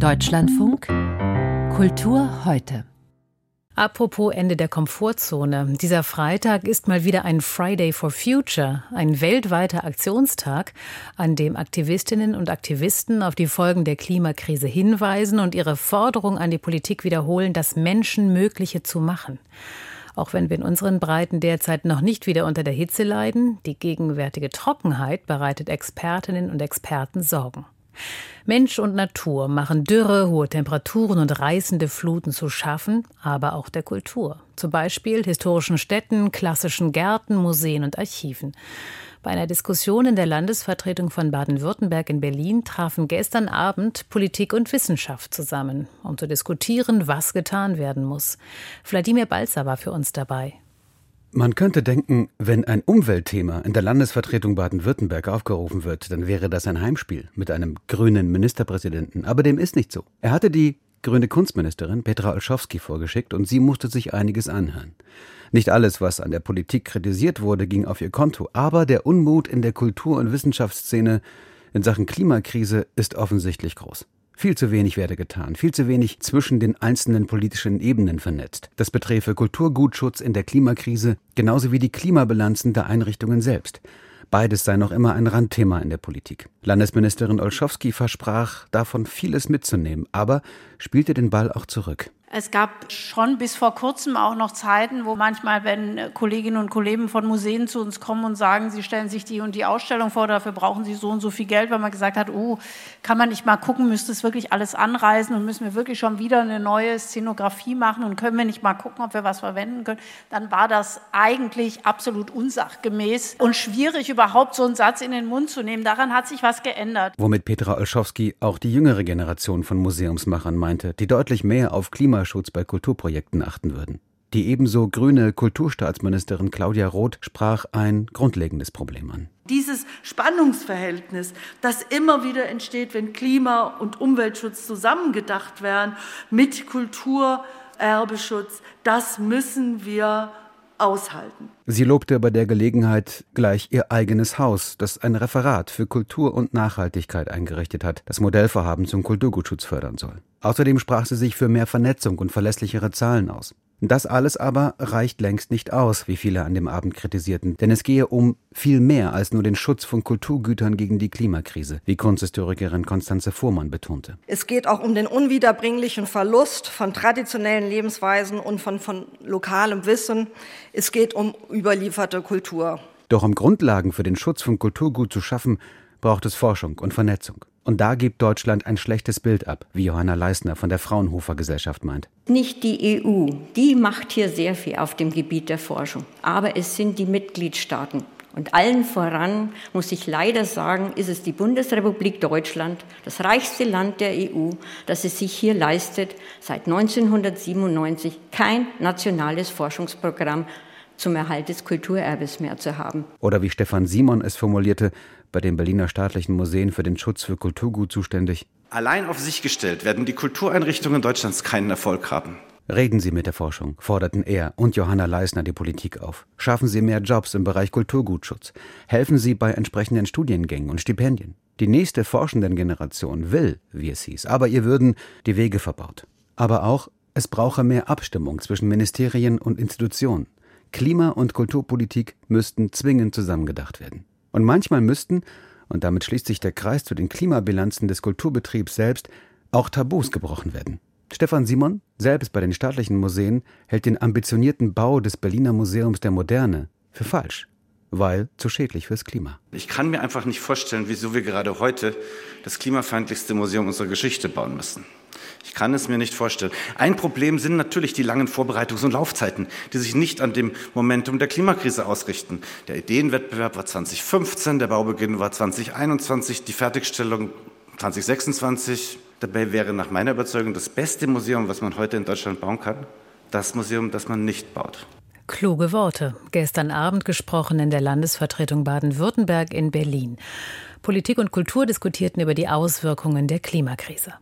Deutschlandfunk Kultur heute. Apropos Ende der Komfortzone. Dieser Freitag ist mal wieder ein Friday for Future, ein weltweiter Aktionstag, an dem Aktivistinnen und Aktivisten auf die Folgen der Klimakrise hinweisen und ihre Forderung an die Politik wiederholen, das Menschenmögliche zu machen. Auch wenn wir in unseren Breiten derzeit noch nicht wieder unter der Hitze leiden, die gegenwärtige Trockenheit bereitet Expertinnen und Experten Sorgen. Mensch und Natur machen Dürre, hohe Temperaturen und reißende Fluten zu schaffen, aber auch der Kultur. Zum Beispiel historischen Städten, klassischen Gärten, Museen und Archiven. Bei einer Diskussion in der Landesvertretung von Baden-Württemberg in Berlin trafen gestern Abend Politik und Wissenschaft zusammen, um zu diskutieren, was getan werden muss. Wladimir Balzer war für uns dabei. Man könnte denken, wenn ein Umweltthema in der Landesvertretung Baden-Württemberg aufgerufen wird, dann wäre das ein Heimspiel mit einem grünen Ministerpräsidenten. Aber dem ist nicht so. Er hatte die grüne Kunstministerin Petra Olschowski vorgeschickt und sie musste sich einiges anhören. Nicht alles, was an der Politik kritisiert wurde, ging auf ihr Konto, aber der Unmut in der Kultur- und Wissenschaftsszene in Sachen Klimakrise ist offensichtlich groß. Viel zu wenig werde getan, viel zu wenig zwischen den einzelnen politischen Ebenen vernetzt. Das beträfe Kulturgutschutz in der Klimakrise genauso wie die Klimabilanzen der Einrichtungen selbst. Beides sei noch immer ein Randthema in der Politik. Landesministerin Olschowski versprach, davon vieles mitzunehmen, aber spielte den Ball auch zurück. Es gab schon bis vor kurzem auch noch Zeiten, wo manchmal, wenn Kolleginnen und Kollegen von Museen zu uns kommen und sagen, sie stellen sich die und die Ausstellung vor, dafür brauchen sie so und so viel Geld, weil man gesagt hat, oh, kann man nicht mal gucken, müsste es wirklich alles anreisen und müssen wir wirklich schon wieder eine neue Szenografie machen und können wir nicht mal gucken, ob wir was verwenden können, dann war das eigentlich absolut unsachgemäß und schwierig, überhaupt so einen Satz in den Mund zu nehmen. Daran hat sich was geändert. Womit Petra Olschowski auch die jüngere Generation von Museumsmachern meinte, die deutlich mehr auf Klima Klimaschutz bei Kulturprojekten achten würden. Die ebenso grüne Kulturstaatsministerin Claudia Roth sprach ein grundlegendes Problem an. Dieses Spannungsverhältnis, das immer wieder entsteht, wenn Klima- und Umweltschutz zusammengedacht werden mit Kulturerbeschutz, das müssen wir aushalten. Sie lobte bei der Gelegenheit gleich ihr eigenes Haus, das ein Referat für Kultur und Nachhaltigkeit eingerichtet hat, das Modellvorhaben zum Kulturgutschutz fördern soll. Außerdem sprach sie sich für mehr Vernetzung und verlässlichere Zahlen aus. Das alles aber reicht längst nicht aus, wie viele an dem Abend kritisierten, denn es gehe um viel mehr als nur den Schutz von Kulturgütern gegen die Klimakrise, wie Kunsthistorikerin Konstanze Fuhrmann betonte. Es geht auch um den unwiederbringlichen Verlust von traditionellen Lebensweisen und von, von lokalem Wissen. Es geht um überlieferte Kultur. Doch um Grundlagen für den Schutz von Kulturgut zu schaffen, braucht es Forschung und Vernetzung. Und da gibt Deutschland ein schlechtes Bild ab, wie Johanna Leisner von der Fraunhofer Gesellschaft meint. Nicht die EU, die macht hier sehr viel auf dem Gebiet der Forschung, aber es sind die Mitgliedstaaten. Und allen voran, muss ich leider sagen, ist es die Bundesrepublik Deutschland, das reichste Land der EU, das es sich hier leistet, seit 1997 kein nationales Forschungsprogramm zum Erhalt des Kulturerbes mehr zu haben. Oder wie Stefan Simon es formulierte, bei den Berliner staatlichen Museen für den Schutz für Kulturgut zuständig. Allein auf sich gestellt werden die Kultureinrichtungen Deutschlands keinen Erfolg haben. Reden Sie mit der Forschung, forderten er und Johanna Leisner die Politik auf. Schaffen Sie mehr Jobs im Bereich Kulturgutschutz. Helfen Sie bei entsprechenden Studiengängen und Stipendien. Die nächste forschenden Generation will, wie es hieß, aber ihr würden die Wege verbaut. Aber auch, es brauche mehr Abstimmung zwischen Ministerien und Institutionen. Klima- und Kulturpolitik müssten zwingend zusammengedacht werden. Und manchmal müssten, und damit schließt sich der Kreis zu den Klimabilanzen des Kulturbetriebs selbst, auch Tabus gebrochen werden. Stefan Simon, selbst bei den staatlichen Museen, hält den ambitionierten Bau des Berliner Museums der Moderne für falsch, weil zu schädlich fürs Klima. Ich kann mir einfach nicht vorstellen, wieso wir gerade heute das klimafeindlichste Museum unserer Geschichte bauen müssen. Ich kann es mir nicht vorstellen. Ein Problem sind natürlich die langen Vorbereitungs- und Laufzeiten, die sich nicht an dem Momentum der Klimakrise ausrichten. Der Ideenwettbewerb war 2015, der Baubeginn war 2021, die Fertigstellung 2026. Dabei wäre nach meiner Überzeugung das beste Museum, was man heute in Deutschland bauen kann, das Museum, das man nicht baut. Kluge Worte. Gestern Abend gesprochen in der Landesvertretung Baden-Württemberg in Berlin. Politik und Kultur diskutierten über die Auswirkungen der Klimakrise.